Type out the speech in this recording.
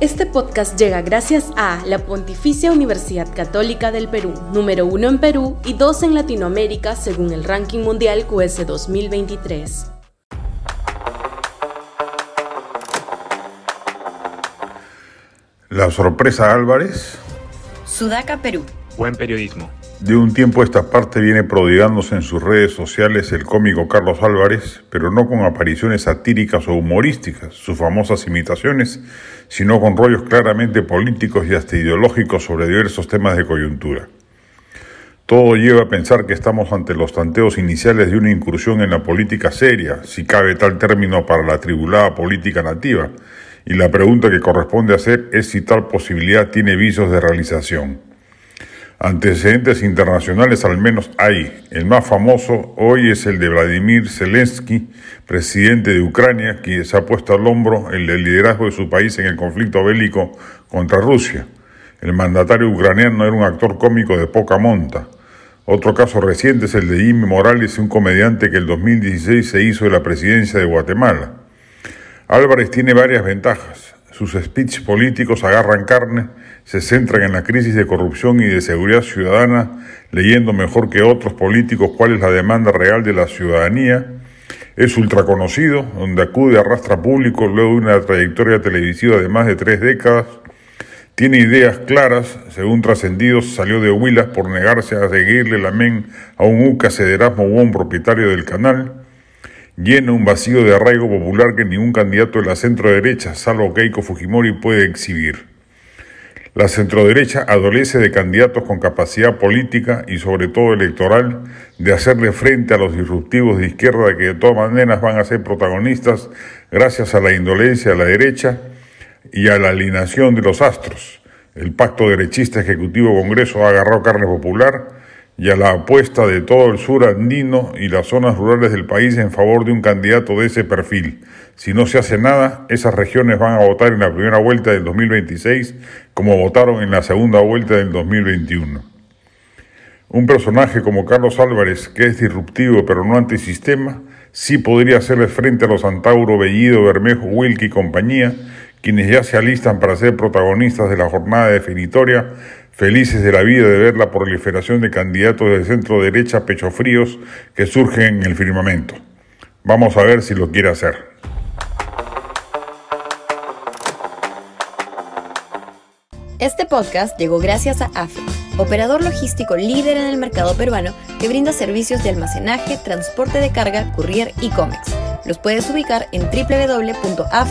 Este podcast llega gracias a la Pontificia Universidad Católica del Perú, número uno en Perú y dos en Latinoamérica según el ranking mundial QS 2023. La sorpresa Álvarez. Sudaca, Perú. Buen periodismo. De un tiempo a esta parte viene prodigándose en sus redes sociales el cómico Carlos Álvarez, pero no con apariciones satíricas o humorísticas, sus famosas imitaciones, sino con rollos claramente políticos y hasta ideológicos sobre diversos temas de coyuntura. Todo lleva a pensar que estamos ante los tanteos iniciales de una incursión en la política seria, si cabe tal término para la tribulada política nativa, y la pregunta que corresponde hacer es si tal posibilidad tiene visos de realización. Antecedentes internacionales al menos hay. El más famoso hoy es el de Vladimir Zelensky, presidente de Ucrania, quien se ha puesto al hombro el liderazgo de su país en el conflicto bélico contra Rusia. El mandatario ucraniano era un actor cómico de poca monta. Otro caso reciente es el de Jimmy Morales, un comediante que el 2016 se hizo de la presidencia de Guatemala. Álvarez tiene varias ventajas. Sus speech políticos agarran carne, se centran en la crisis de corrupción y de seguridad ciudadana, leyendo mejor que otros políticos cuál es la demanda real de la ciudadanía. Es ultraconocido, donde acude a rastra público luego de una trayectoria televisiva de más de tres décadas. Tiene ideas claras, según trascendidos, salió de Huilas por negarse a seguirle la men a un UCA Cederasmo buen propietario del canal llena un vacío de arraigo popular que ningún candidato de la centro-derecha, salvo Keiko Fujimori, puede exhibir. La centroderecha adolece de candidatos con capacidad política y sobre todo electoral de hacerle frente a los disruptivos de izquierda que de todas maneras van a ser protagonistas gracias a la indolencia de la derecha y a la alineación de los astros. El pacto derechista ejecutivo Congreso ha agarrado carne popular y a la apuesta de todo el sur andino y las zonas rurales del país en favor de un candidato de ese perfil. Si no se hace nada, esas regiones van a votar en la primera vuelta del 2026 como votaron en la segunda vuelta del 2021. Un personaje como Carlos Álvarez, que es disruptivo pero no antisistema, sí podría hacerle frente a los Antauro, Bellido, Bermejo, Wilkie y compañía, quienes ya se alistan para ser protagonistas de la jornada definitoria felices de la vida de ver la proliferación de candidatos de centro derecha pechofríos que surgen en el firmamento. Vamos a ver si lo quiere hacer. Este podcast llegó gracias a AFE, operador logístico líder en el mercado peruano que brinda servicios de almacenaje, transporte de carga, courier y cómics. Los puedes ubicar en www.afe.pe.